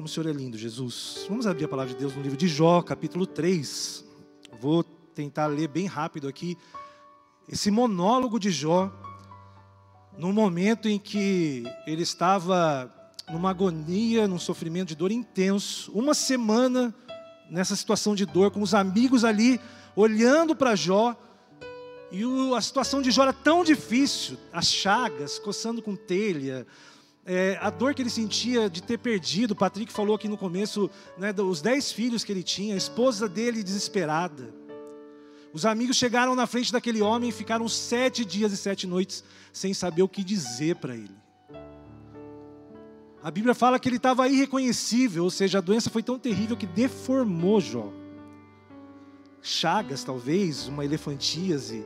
como o Senhor é lindo, Jesus. Vamos abrir a palavra de Deus no livro de Jó, capítulo 3. Vou tentar ler bem rápido aqui esse monólogo de Jó, no momento em que ele estava numa agonia, num sofrimento de dor intenso, uma semana nessa situação de dor, com os amigos ali olhando para Jó, e a situação de Jó era tão difícil, as chagas, coçando com telha, é, a dor que ele sentia de ter perdido, o Patrick falou aqui no começo, né, dos dez filhos que ele tinha, a esposa dele desesperada. Os amigos chegaram na frente daquele homem e ficaram sete dias e sete noites sem saber o que dizer para ele. A Bíblia fala que ele estava irreconhecível, ou seja, a doença foi tão terrível que deformou Jó. Chagas, talvez, uma elefantíase,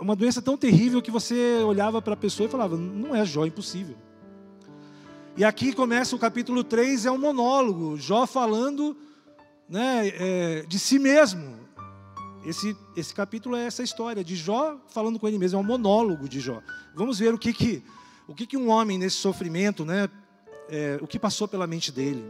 uma doença tão terrível que você olhava para a pessoa e falava: não é Jó, impossível. E aqui começa o capítulo 3, é um monólogo, Jó falando né, é, de si mesmo. Esse, esse capítulo é essa história de Jó falando com ele mesmo, é um monólogo de Jó. Vamos ver o que, que o que, que um homem nesse sofrimento, né, é, o que passou pela mente dele.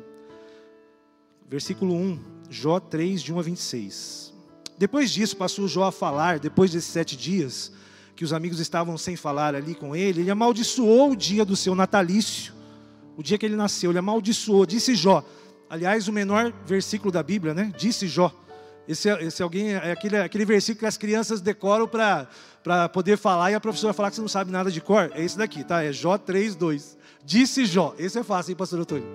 Versículo 1, Jó 3, de 1 a 26. Depois disso, passou Jó a falar, depois desses sete dias, que os amigos estavam sem falar ali com ele, ele amaldiçoou o dia do seu natalício, o dia que ele nasceu, ele amaldiçoou, disse Jó. Aliás, o menor versículo da Bíblia, né? Disse Jó. Esse, esse alguém é aquele, aquele versículo que as crianças decoram para poder falar e a professora falar que você não sabe nada de cor. É esse daqui, tá? É Jó 3, 2. Disse Jó. Esse é fácil, hein, pastor Antônio?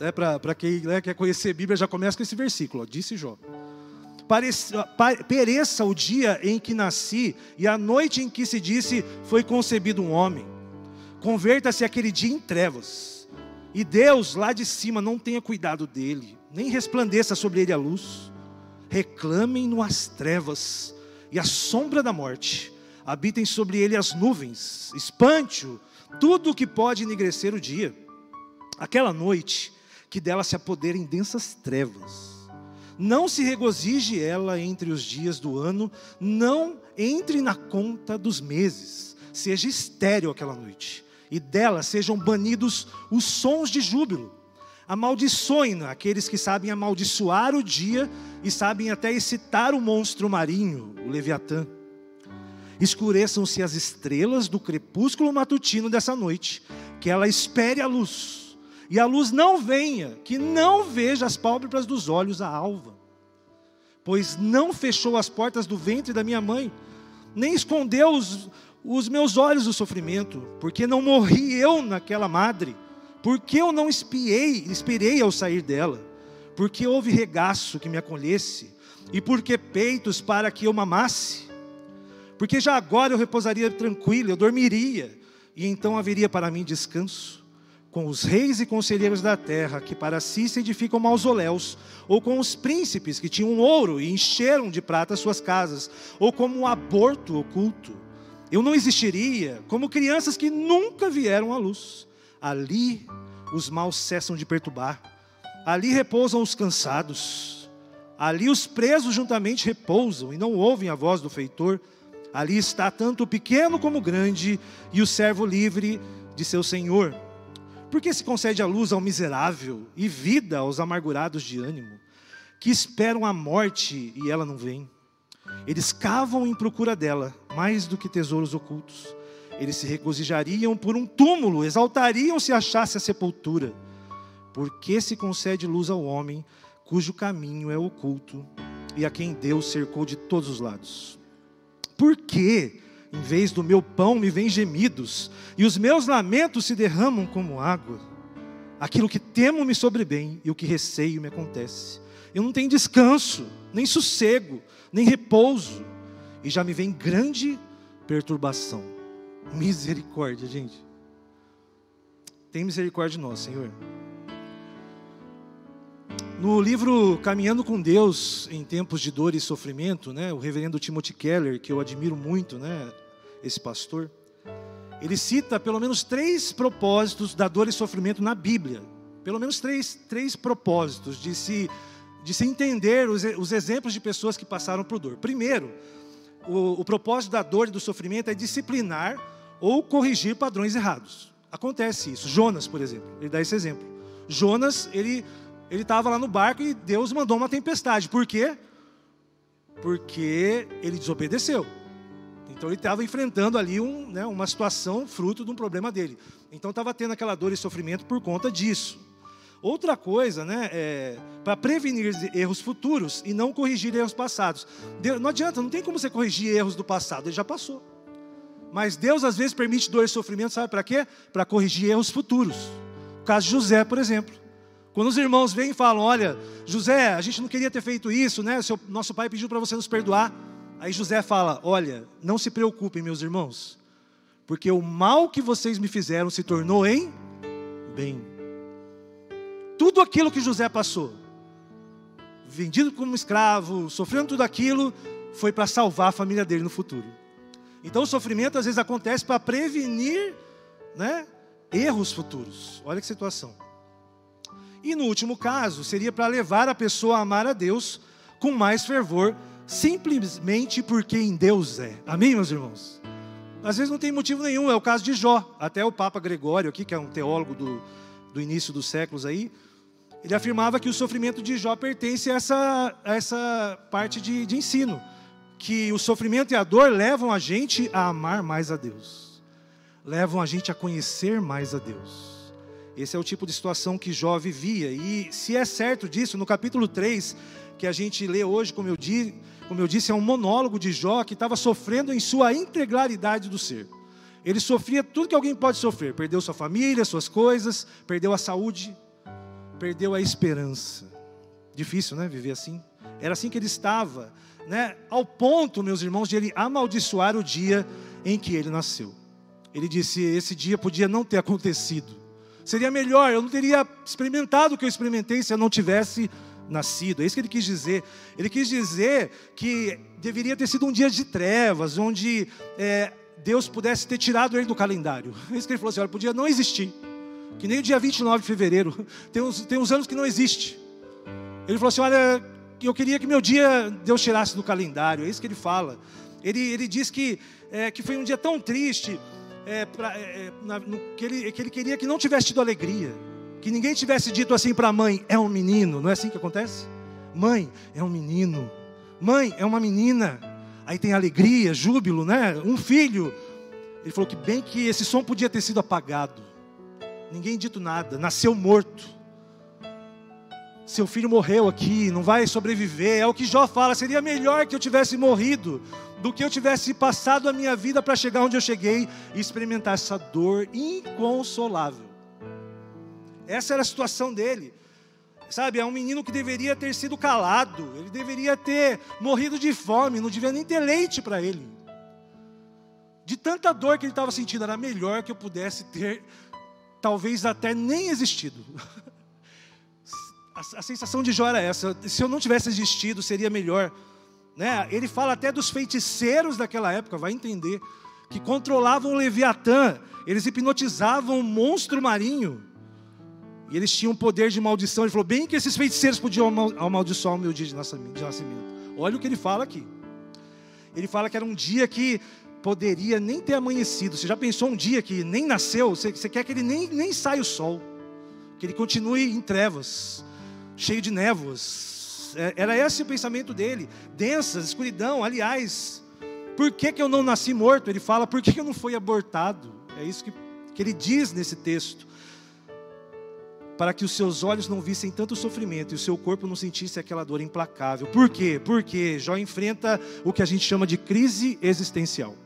É, para quem né, quer conhecer a Bíblia, já começa com esse versículo. Ó, Disse Jó. Pereça o dia em que nasci e a noite em que se disse foi concebido um homem. Converta-se aquele dia em trevas. E Deus lá de cima não tenha cuidado dele, nem resplandeça sobre ele a luz reclamem-no as trevas e a sombra da morte, habitem sobre ele as nuvens, espante-o tudo o que pode enegrecer o dia. Aquela noite que dela se apoderem densas trevas. Não se regozije ela entre os dias do ano, não entre na conta dos meses. Seja estéril aquela noite, e dela sejam banidos os sons de júbilo Amaldiçoem aqueles que sabem amaldiçoar o dia e sabem até excitar o monstro marinho, o Leviatã. Escureçam-se as estrelas do crepúsculo matutino dessa noite, que ela espere a luz, e a luz não venha, que não veja as pálpebras dos olhos a alva, pois não fechou as portas do ventre da minha mãe, nem escondeu os, os meus olhos do sofrimento, porque não morri eu naquela madre porque eu não espiei, esperei ao sair dela? Porque houve regaço que me acolhesse, e porque peitos para que eu mamasse? Porque já agora eu repousaria tranquilo, eu dormiria, e então haveria para mim descanso. Com os reis e conselheiros da terra, que para si se edificam mausoléus, ou com os príncipes que tinham ouro e encheram de prata suas casas, ou como um aborto oculto. Eu não existiria como crianças que nunca vieram à luz Ali os maus cessam de perturbar, ali repousam os cansados, ali os presos juntamente repousam e não ouvem a voz do feitor. Ali está tanto o pequeno como o grande e o servo livre de seu senhor. Porque se concede a luz ao miserável e vida aos amargurados de ânimo, que esperam a morte e ela não vem. Eles cavam em procura dela, mais do que tesouros ocultos. Eles se regozijariam por um túmulo, exaltariam se achasse a sepultura. Porque se concede luz ao homem, cujo caminho é oculto, e a quem Deus cercou de todos os lados. Por que, em vez do meu pão, me vêm gemidos, e os meus lamentos se derramam como água? Aquilo que temo me sobrevém, e o que receio me acontece. Eu não tenho descanso, nem sossego, nem repouso, e já me vem grande perturbação. Misericórdia, gente. Tem misericórdia de nós, Senhor. No livro Caminhando com Deus em Tempos de Dor e Sofrimento, né, o reverendo Timothy Keller, que eu admiro muito, né, esse pastor, ele cita pelo menos três propósitos da dor e sofrimento na Bíblia. Pelo menos três, três propósitos de se, de se entender os, os exemplos de pessoas que passaram por dor. Primeiro, o, o propósito da dor e do sofrimento é disciplinar ou corrigir padrões errados. Acontece isso. Jonas, por exemplo, ele dá esse exemplo. Jonas, ele ele estava lá no barco e Deus mandou uma tempestade. Por quê? Porque ele desobedeceu. Então ele estava enfrentando ali um, né, uma situação fruto de um problema dele. Então estava tendo aquela dor e sofrimento por conta disso. Outra coisa, né, é, para prevenir erros futuros e não corrigir erros passados. Deus, não adianta, não tem como você corrigir erros do passado, ele já passou. Mas Deus às vezes permite dor e sofrimento, sabe para quê? Para corrigir erros futuros. O caso de José, por exemplo. Quando os irmãos vêm e falam: Olha, José, a gente não queria ter feito isso, né? Seu, nosso pai pediu para você nos perdoar. Aí José fala: Olha, não se preocupem, meus irmãos, porque o mal que vocês me fizeram se tornou em bem tudo aquilo que José passou, vendido como escravo, sofrendo tudo aquilo, foi para salvar a família dele no futuro. Então o sofrimento às vezes acontece para prevenir né, erros futuros. Olha que situação. E no último caso, seria para levar a pessoa a amar a Deus com mais fervor, simplesmente porque em Deus é. Amém, meus irmãos? Às vezes não tem motivo nenhum, é o caso de Jó. Até o Papa Gregório aqui, que é um teólogo do, do início dos séculos aí, ele afirmava que o sofrimento de Jó pertence a essa, a essa parte de, de ensino, que o sofrimento e a dor levam a gente a amar mais a Deus, levam a gente a conhecer mais a Deus. Esse é o tipo de situação que Jó vivia, e se é certo disso, no capítulo 3, que a gente lê hoje, como eu, di, como eu disse, é um monólogo de Jó que estava sofrendo em sua integralidade do ser. Ele sofria tudo que alguém pode sofrer: perdeu sua família, suas coisas, perdeu a saúde, perdeu a esperança. Difícil, né? Viver assim. Era assim que ele estava, né? Ao ponto, meus irmãos, de ele amaldiçoar o dia em que ele nasceu. Ele disse: esse dia podia não ter acontecido. Seria melhor, eu não teria experimentado o que eu experimentei se eu não tivesse nascido. É isso que ele quis dizer. Ele quis dizer que deveria ter sido um dia de trevas, onde é, Deus pudesse ter tirado ele do calendário. É isso que ele falou assim: olha, podia não existir. Que nem o dia 29 de fevereiro. Tem uns, tem uns anos que não existe. Ele falou assim: Olha, eu queria que meu dia Deus tirasse do calendário. É isso que ele fala. Ele, ele diz que, é, que foi um dia tão triste, é, pra, é, na, no, que, ele, que ele queria que não tivesse tido alegria. Que ninguém tivesse dito assim para a mãe: É um menino. Não é assim que acontece? Mãe, é um menino. Mãe, é uma menina. Aí tem alegria, júbilo, né? Um filho. Ele falou que bem que esse som podia ter sido apagado ninguém dito nada, nasceu morto. Seu filho morreu aqui, não vai sobreviver. É o que Jó fala: seria melhor que eu tivesse morrido do que eu tivesse passado a minha vida para chegar onde eu cheguei e experimentar essa dor inconsolável. Essa era a situação dele. Sabe, é um menino que deveria ter sido calado, ele deveria ter morrido de fome, não devia nem ter leite para ele. De tanta dor que ele estava sentindo, era melhor que eu pudesse ter talvez até nem existido. A, a sensação de Jó era essa: se eu não tivesse existido, seria melhor. Né? Ele fala até dos feiticeiros daquela época, vai entender, que controlavam o Leviatã, eles hipnotizavam o monstro marinho, e eles tinham poder de maldição. Ele falou: bem que esses feiticeiros podiam amaldiçoar o meu dia de nascimento. Olha o que ele fala aqui. Ele fala que era um dia que poderia nem ter amanhecido. Você já pensou um dia que nem nasceu? Você, você quer que ele nem, nem saia o sol, que ele continue em trevas, cheio de névoas. É, era esse o pensamento dele. Densas, escuridão. Aliás, por que, que eu não nasci morto? Ele fala, por que, que eu não fui abortado? É isso que, que ele diz nesse texto. Para que os seus olhos não vissem tanto sofrimento e o seu corpo não sentisse aquela dor implacável. Por quê? Porque Jó enfrenta o que a gente chama de crise existencial.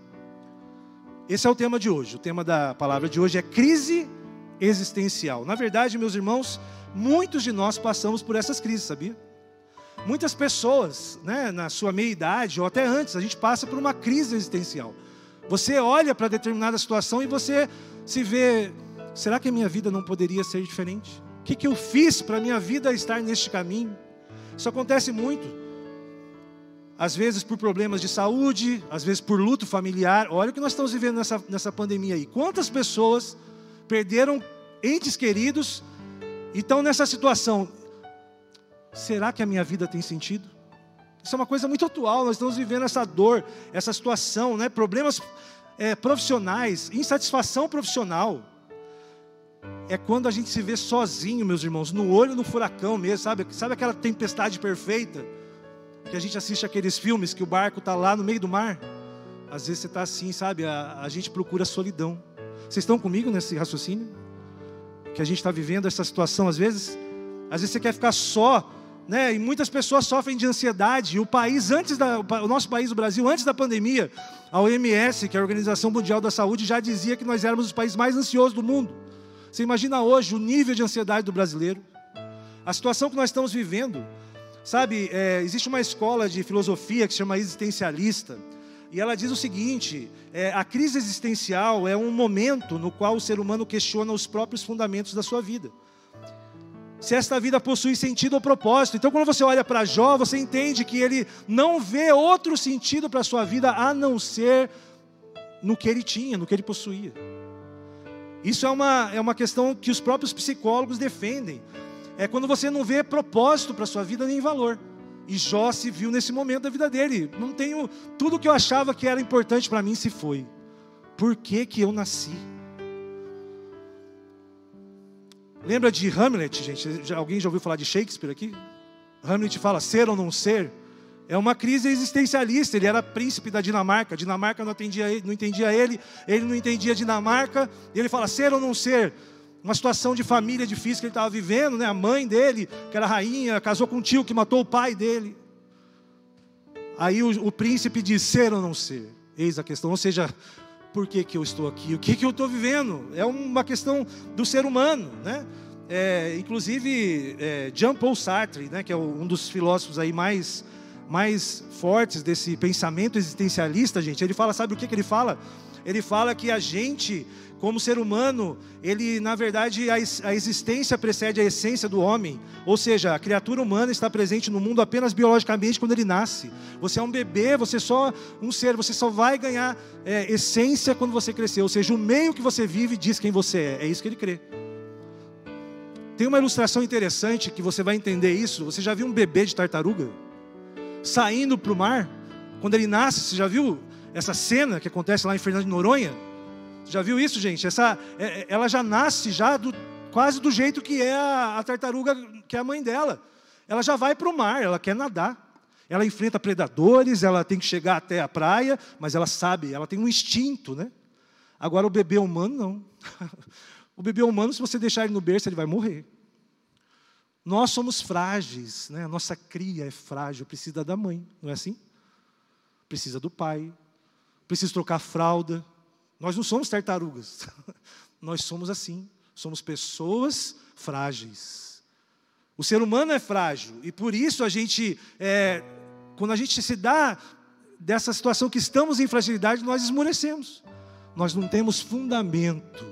Esse é o tema de hoje. O tema da palavra de hoje é crise existencial. Na verdade, meus irmãos, muitos de nós passamos por essas crises, sabia? Muitas pessoas, né, na sua meia idade ou até antes, a gente passa por uma crise existencial. Você olha para determinada situação e você se vê: será que a minha vida não poderia ser diferente? Que, que eu fiz para minha vida estar neste caminho? Isso acontece muito às vezes por problemas de saúde, às vezes por luto familiar. Olha o que nós estamos vivendo nessa, nessa pandemia aí. Quantas pessoas perderam entes queridos e estão nessa situação? Será que a minha vida tem sentido? Isso é uma coisa muito atual. Nós estamos vivendo essa dor, essa situação, né? problemas é, profissionais, insatisfação profissional. É quando a gente se vê sozinho, meus irmãos, no olho no furacão mesmo, sabe? Sabe aquela tempestade perfeita? Que a gente assiste aqueles filmes que o barco está lá no meio do mar. Às vezes você está assim, sabe? A, a gente procura solidão. Vocês estão comigo nesse raciocínio? Que a gente está vivendo essa situação às vezes? Às vezes você quer ficar só, né? E muitas pessoas sofrem de ansiedade. E o país, antes da, o nosso país, o Brasil, antes da pandemia, a OMS, que é a Organização Mundial da Saúde, já dizia que nós éramos os países mais ansiosos do mundo. Você imagina hoje o nível de ansiedade do brasileiro? A situação que nós estamos vivendo. Sabe, é, existe uma escola de filosofia que se chama existencialista, e ela diz o seguinte: é, a crise existencial é um momento no qual o ser humano questiona os próprios fundamentos da sua vida. Se esta vida possui sentido ou propósito. Então, quando você olha para Jó, você entende que ele não vê outro sentido para a sua vida a não ser no que ele tinha, no que ele possuía. Isso é uma, é uma questão que os próprios psicólogos defendem. É quando você não vê propósito para sua vida nem valor. E Jó se viu nesse momento da vida dele. Não tenho tudo que eu achava que era importante para mim se foi. Por que, que eu nasci? Lembra de Hamlet, gente? Alguém já ouviu falar de Shakespeare aqui? Hamlet fala ser ou não ser. É uma crise existencialista. Ele era príncipe da Dinamarca. A Dinamarca não, atendia, não entendia ele, ele não entendia a Dinamarca. E ele fala: ser ou não ser? Uma situação de família difícil que ele estava vivendo. Né? A mãe dele, que era rainha, casou com um tio que matou o pai dele. Aí o, o príncipe diz: ser ou não ser? Eis a questão. Ou seja, por que, que eu estou aqui? O que, que eu estou vivendo? É uma questão do ser humano, né? É, inclusive, é, Jean Paul Sartre, né, que é um dos filósofos aí mais mais fortes desse pensamento existencialista, gente, ele fala, sabe o que, que ele fala? Ele fala que a gente, como ser humano, ele, na verdade, a, a existência precede a essência do homem. Ou seja, a criatura humana está presente no mundo apenas biologicamente quando ele nasce. Você é um bebê, você é só um ser, você só vai ganhar é, essência quando você crescer. Ou seja, o meio que você vive diz quem você é. É isso que ele crê. Tem uma ilustração interessante que você vai entender isso. Você já viu um bebê de tartaruga? Saindo para o mar. Quando ele nasce, você já viu essa cena que acontece lá em Fernando de Noronha? Já viu isso, gente? Essa, é, é, ela já nasce já do, quase do jeito que é a, a tartaruga, que é a mãe dela. Ela já vai para o mar, ela quer nadar. Ela enfrenta predadores, ela tem que chegar até a praia, mas ela sabe, ela tem um instinto, né? Agora o bebê humano não. o bebê humano, se você deixar ele no berço, ele vai morrer. Nós somos frágeis, né? a nossa cria é frágil, precisa da mãe, não é assim? Precisa do pai, precisa trocar fralda. Nós não somos tartarugas, nós somos assim, somos pessoas frágeis. O ser humano é frágil e por isso a gente, é, quando a gente se dá dessa situação que estamos em fragilidade, nós esmorecemos. Nós não temos fundamento.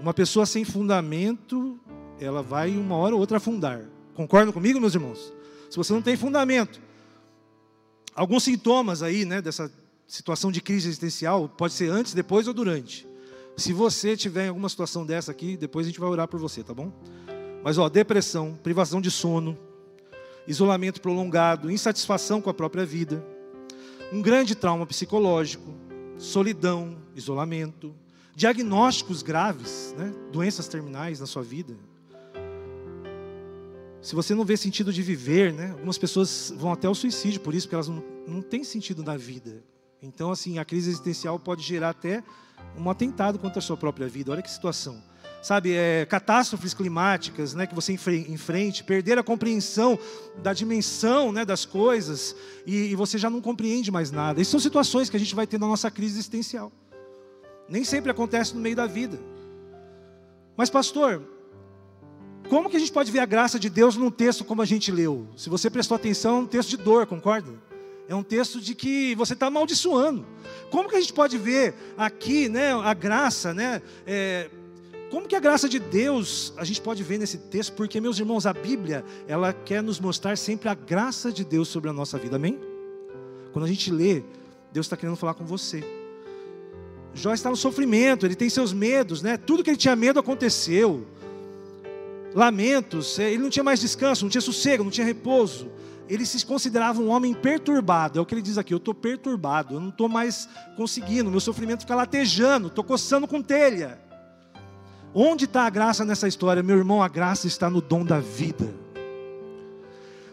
Uma pessoa sem fundamento, ela vai uma hora ou outra afundar. Concordam comigo, meus irmãos? Se você não tem fundamento, alguns sintomas aí, né, dessa situação de crise existencial, pode ser antes, depois ou durante. Se você tiver em alguma situação dessa aqui, depois a gente vai orar por você, tá bom? Mas ó, depressão, privação de sono, isolamento prolongado, insatisfação com a própria vida, um grande trauma psicológico, solidão, isolamento, diagnósticos graves, né? doenças terminais na sua vida, se você não vê sentido de viver, né? Algumas pessoas vão até o suicídio por isso, porque elas não, não têm sentido na vida. Então, assim, a crise existencial pode gerar até um atentado contra a sua própria vida. Olha que situação. Sabe, é, catástrofes climáticas né, que você enfrente, perder a compreensão da dimensão né, das coisas e, e você já não compreende mais nada. Essas são situações que a gente vai ter na nossa crise existencial. Nem sempre acontece no meio da vida. Mas, pastor, como que a gente pode ver a graça de Deus num texto como a gente leu? Se você prestou atenção, é um texto de dor, concorda? É um texto de que você está amaldiçoando. Como que a gente pode ver aqui, né, a graça, né? É, como que a graça de Deus a gente pode ver nesse texto? Porque, meus irmãos, a Bíblia, ela quer nos mostrar sempre a graça de Deus sobre a nossa vida, amém? Quando a gente lê, Deus está querendo falar com você. Jó está no sofrimento, ele tem seus medos, né? Tudo que ele tinha medo aconteceu lamentos, é, ele não tinha mais descanso, não tinha sossego, não tinha repouso. Ele se considerava um homem perturbado, é o que ele diz aqui: eu estou perturbado, eu não estou mais conseguindo, meu sofrimento fica latejando, estou coçando com telha. Onde está a graça nessa história? Meu irmão, a graça está no dom da vida.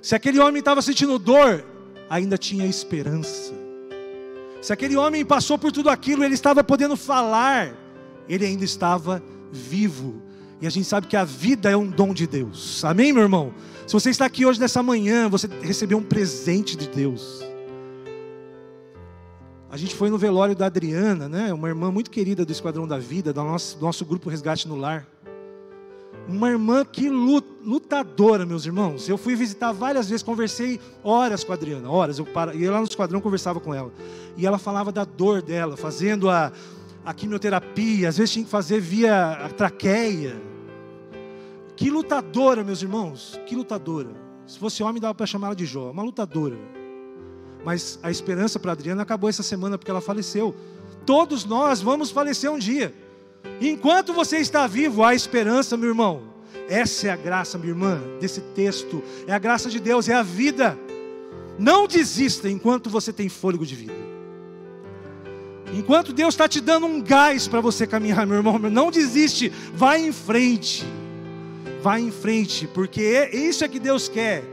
Se aquele homem estava sentindo dor, ainda tinha esperança. Se aquele homem passou por tudo aquilo, ele estava podendo falar, ele ainda estava vivo. E a gente sabe que a vida é um dom de Deus. Amém, meu irmão? Se você está aqui hoje nessa manhã, você recebeu um presente de Deus. A gente foi no velório da Adriana, né? Uma irmã muito querida do Esquadrão da Vida, do nosso, do nosso grupo Resgate no Lar. Uma irmã que lutadora, meus irmãos. Eu fui visitar várias vezes, conversei horas com a Adriana, horas. Eu ia lá no esquadrão conversava com ela. E ela falava da dor dela, fazendo a, a quimioterapia, às vezes tinha que fazer via traqueia. Que lutadora, meus irmãos, que lutadora. Se fosse homem, dava para chamar ela de Jó, uma lutadora. Mas a esperança para Adriana acabou essa semana porque ela faleceu. Todos nós vamos falecer um dia. Enquanto você está vivo, há esperança, meu irmão. Essa é a graça, minha irmã, desse texto. É a graça de Deus, é a vida. Não desista enquanto você tem fôlego de vida. Enquanto Deus está te dando um gás para você caminhar, meu irmão, não desiste, vai em frente. Vai em frente, porque é isso é que Deus quer.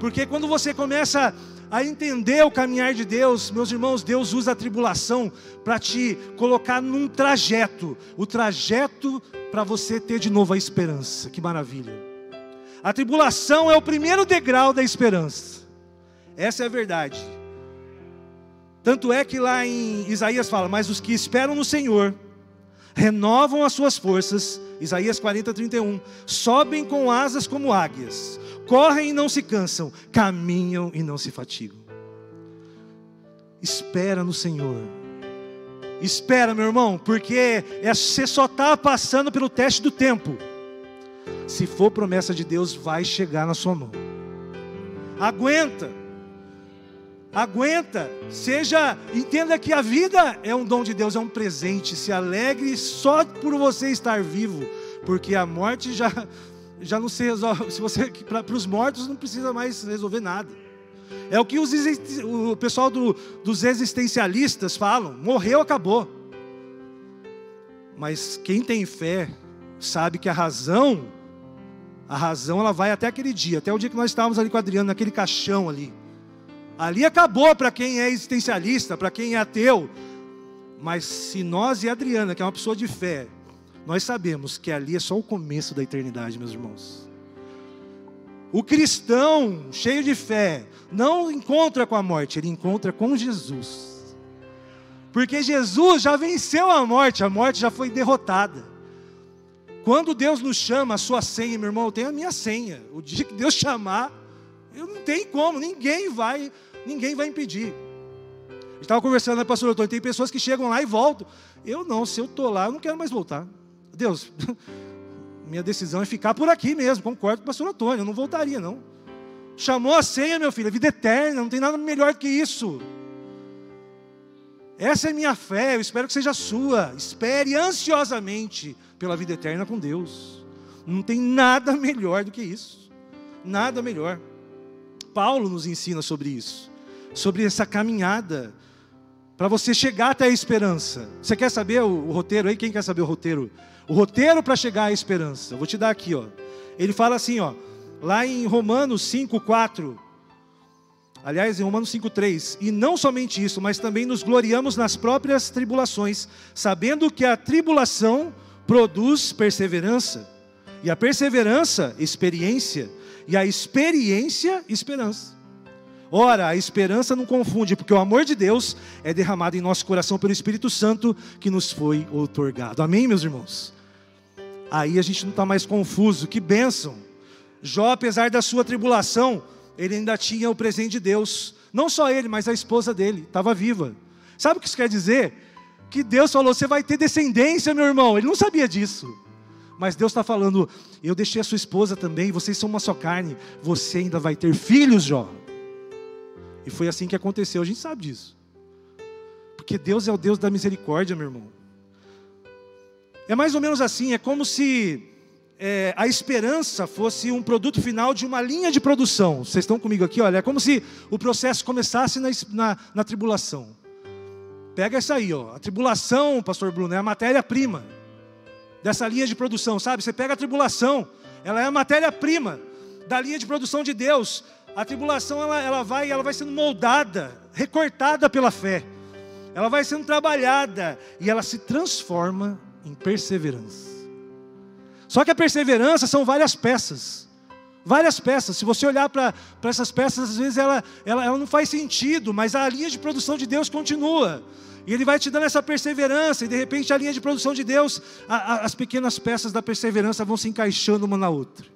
Porque quando você começa a entender o caminhar de Deus, meus irmãos, Deus usa a tribulação para te colocar num trajeto, o trajeto para você ter de novo a esperança. Que maravilha! A tribulação é o primeiro degrau da esperança. Essa é a verdade. Tanto é que lá em Isaías fala: Mas os que esperam no Senhor renovam as suas forças, Isaías 40, 31, sobem com asas como águias, correm e não se cansam, caminham e não se fatigam. Espera no Senhor. Espera, meu irmão, porque é, você só está passando pelo teste do tempo. Se for promessa de Deus, vai chegar na sua mão. Aguenta. Aguenta. Seja, entenda que a vida é um dom de Deus, é um presente. Se alegre só por você estar vivo, porque a morte já já não se resolve. Se você para os mortos não precisa mais resolver nada. É o que os, o pessoal do, dos existencialistas falam: morreu, acabou. Mas quem tem fé sabe que a razão, a razão ela vai até aquele dia, até o dia que nós estávamos ali com o Adriano, naquele caixão ali. Ali acabou para quem é existencialista, para quem é ateu. Mas se nós e Adriana, que é uma pessoa de fé, nós sabemos que ali é só o começo da eternidade, meus irmãos. O cristão cheio de fé não encontra com a morte, ele encontra com Jesus. Porque Jesus já venceu a morte, a morte já foi derrotada. Quando Deus nos chama, a sua senha, meu irmão, eu tenho a minha senha. O dia que Deus chamar, eu não tem como, ninguém vai, ninguém vai impedir. Estava conversando, né, pastor Antônio, tem pessoas que chegam lá e voltam. Eu não, se eu estou lá, eu não quero mais voltar. Deus, minha decisão é ficar por aqui mesmo, concordo com o pastor Antônio, eu não voltaria não. Chamou a senha, meu filho, a vida eterna, não tem nada melhor que isso. Essa é minha fé, eu espero que seja sua. Espere ansiosamente pela vida eterna com Deus. Não tem nada melhor do que isso. Nada melhor. Paulo nos ensina sobre isso, sobre essa caminhada para você chegar até a esperança. Você quer saber o, o roteiro aí? Quem quer saber o roteiro? O roteiro para chegar à esperança. Eu vou te dar aqui, ó. Ele fala assim, ó, lá em Romanos 5:4. Aliás, em Romanos 5:3, e não somente isso, mas também nos gloriamos nas próprias tribulações, sabendo que a tribulação produz perseverança, e a perseverança, experiência, e a experiência, esperança. Ora, a esperança não confunde, porque o amor de Deus é derramado em nosso coração pelo Espírito Santo que nos foi otorgado. Amém, meus irmãos? Aí a gente não está mais confuso. Que bênção! Jó, apesar da sua tribulação, ele ainda tinha o presente de Deus. Não só ele, mas a esposa dele, estava viva. Sabe o que isso quer dizer? Que Deus falou: você vai ter descendência, meu irmão. Ele não sabia disso. Mas Deus está falando: eu deixei a sua esposa também, vocês são uma só carne. Você ainda vai ter filhos, Jó. E foi assim que aconteceu, a gente sabe disso. Porque Deus é o Deus da misericórdia, meu irmão. É mais ou menos assim, é como se é, a esperança fosse um produto final de uma linha de produção. Vocês estão comigo aqui? Olha, é como se o processo começasse na, na, na tribulação. Pega essa aí, ó. A tribulação, pastor Bruno, é a matéria-prima. dessa linha de produção, sabe? Você pega a tribulação, ela é a matéria-prima da linha de produção de Deus. A tribulação ela, ela, vai, ela vai sendo moldada, recortada pela fé. Ela vai sendo trabalhada e ela se transforma em perseverança. Só que a perseverança são várias peças. Várias peças. Se você olhar para essas peças, às vezes ela, ela, ela não faz sentido, mas a linha de produção de Deus continua. E Ele vai te dando essa perseverança, e de repente a linha de produção de Deus, a, a, as pequenas peças da perseverança vão se encaixando uma na outra.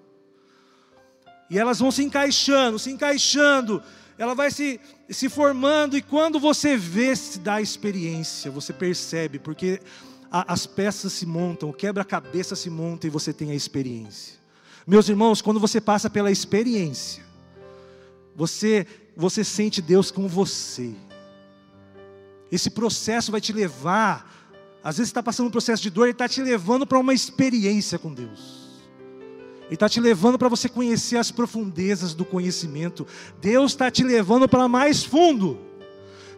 E elas vão se encaixando, se encaixando, ela vai se, se formando, e quando você vê, se dá experiência, você percebe, porque a, as peças se montam, o quebra-cabeça se monta e você tem a experiência. Meus irmãos, quando você passa pela experiência, você, você sente Deus com você. Esse processo vai te levar, às vezes está passando um processo de dor, ele está te levando para uma experiência com Deus. Ele está te levando para você conhecer as profundezas do conhecimento. Deus está te levando para mais fundo.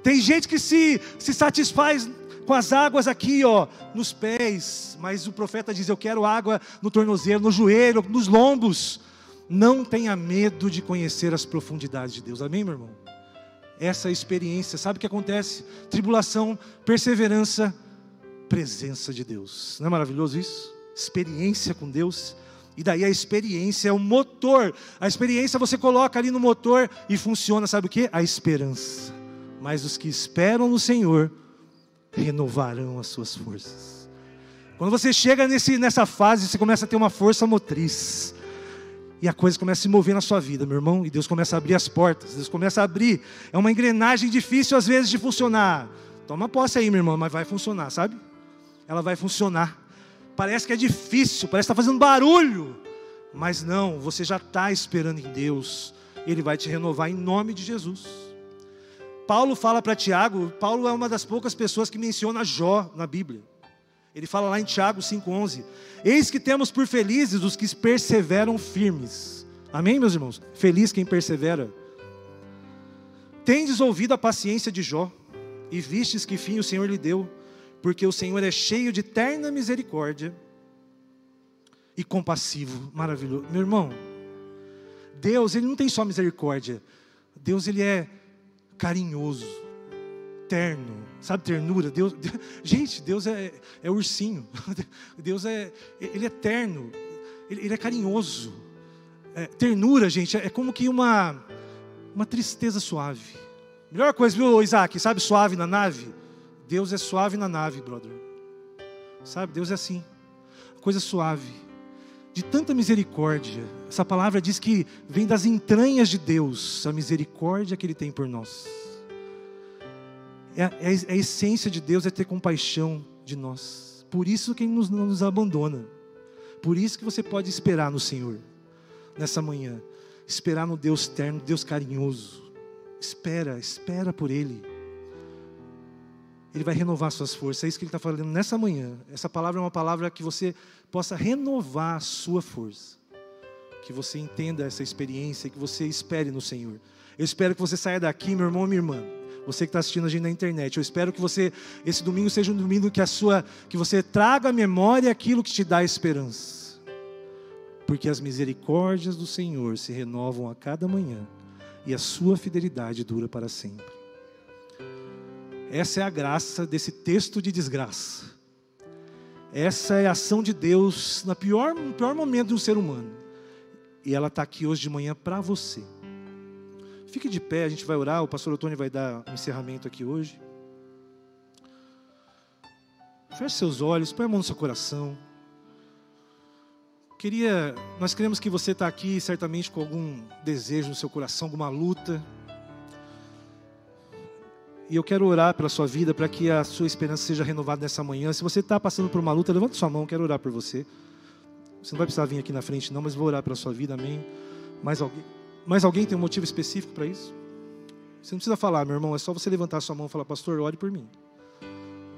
Tem gente que se, se satisfaz com as águas aqui, ó, nos pés, mas o profeta diz: Eu quero água no tornozelo, no joelho, nos lombos. Não tenha medo de conhecer as profundidades de Deus. Amém, meu irmão? Essa experiência, sabe o que acontece? Tribulação, perseverança, presença de Deus. Não é maravilhoso isso? Experiência com Deus e daí a experiência é o motor. A experiência você coloca ali no motor e funciona, sabe o que? A esperança. Mas os que esperam no Senhor renovarão as suas forças. Quando você chega nesse, nessa fase, você começa a ter uma força motriz. E a coisa começa a se mover na sua vida, meu irmão. E Deus começa a abrir as portas. Deus começa a abrir. É uma engrenagem difícil às vezes de funcionar. Toma posse aí, meu irmão, mas vai funcionar, sabe? Ela vai funcionar. Parece que é difícil, parece que está fazendo barulho. Mas não, você já está esperando em Deus. Ele vai te renovar em nome de Jesus. Paulo fala para Tiago, Paulo é uma das poucas pessoas que menciona Jó na Bíblia. Ele fala lá em Tiago 5,11: Eis que temos por felizes os que perseveram firmes. Amém, meus irmãos? Feliz quem persevera. Tendes ouvido a paciência de Jó, e vistes que fim o Senhor lhe deu porque o Senhor é cheio de terna misericórdia e compassivo, maravilhoso. Meu irmão, Deus, ele não tem só misericórdia. Deus, ele é carinhoso, terno, sabe ternura? Deus, Deus gente, Deus é, é ursinho. Deus é, ele é terno, ele, ele é carinhoso. É, ternura, gente, é, é como que uma uma tristeza suave. Melhor coisa, viu, Isaac? Sabe suave na nave? Deus é suave na nave, brother. Sabe, Deus é assim. Coisa suave. De tanta misericórdia. Essa palavra diz que vem das entranhas de Deus, a misericórdia que Ele tem por nós. É, é, é a essência de Deus é ter compaixão de nós. Por isso que Ele nos, não nos abandona. Por isso que você pode esperar no Senhor, nessa manhã. Esperar no Deus terno, Deus carinhoso. Espera, espera por Ele. Ele vai renovar suas forças. É isso que ele está falando nessa manhã. Essa palavra é uma palavra que você possa renovar a sua força. Que você entenda essa experiência, que você espere no Senhor. Eu espero que você saia daqui, meu irmão, minha irmã. Você que está assistindo a gente na internet, eu espero que você esse domingo seja um domingo que a sua, que você traga à memória aquilo que te dá esperança, porque as misericórdias do Senhor se renovam a cada manhã e a sua fidelidade dura para sempre. Essa é a graça desse texto de desgraça. Essa é a ação de Deus na pior, no pior momento de um ser humano. E ela está aqui hoje de manhã para você. Fique de pé, a gente vai orar. O pastor Otônio vai dar um encerramento aqui hoje. Feche seus olhos, põe a mão no seu coração. Queria, nós queremos que você está aqui certamente com algum desejo no seu coração, alguma luta. E eu quero orar pela sua vida, para que a sua esperança seja renovada nessa manhã. Se você está passando por uma luta, levante sua mão, quero orar por você. Você não vai precisar vir aqui na frente, não, mas vou orar pela sua vida, amém. Mais alguém, mais alguém tem um motivo específico para isso? Você não precisa falar, meu irmão, é só você levantar sua mão e falar, pastor, ore por mim.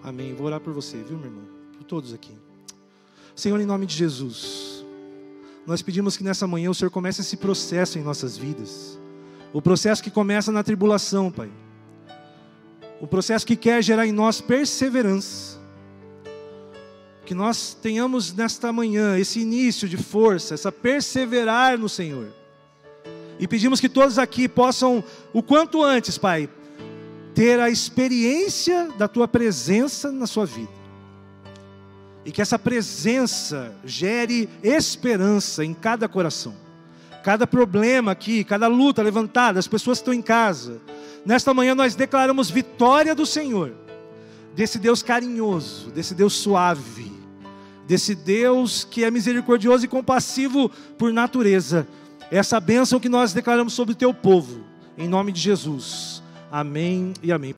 Amém. Vou orar por você, viu, meu irmão? Por todos aqui. Senhor, em nome de Jesus, nós pedimos que nessa manhã o Senhor comece esse processo em nossas vidas. O processo que começa na tribulação, Pai o processo que quer gerar em nós perseverança. Que nós tenhamos nesta manhã esse início de força, essa perseverar no Senhor. E pedimos que todos aqui possam, o quanto antes, Pai, ter a experiência da tua presença na sua vida. E que essa presença gere esperança em cada coração. Cada problema aqui, cada luta levantada, as pessoas que estão em casa. Nesta manhã nós declaramos vitória do Senhor, desse Deus carinhoso, desse Deus suave, desse Deus que é misericordioso e compassivo por natureza. Essa bênção que nós declaramos sobre o teu povo, em nome de Jesus. Amém e amém.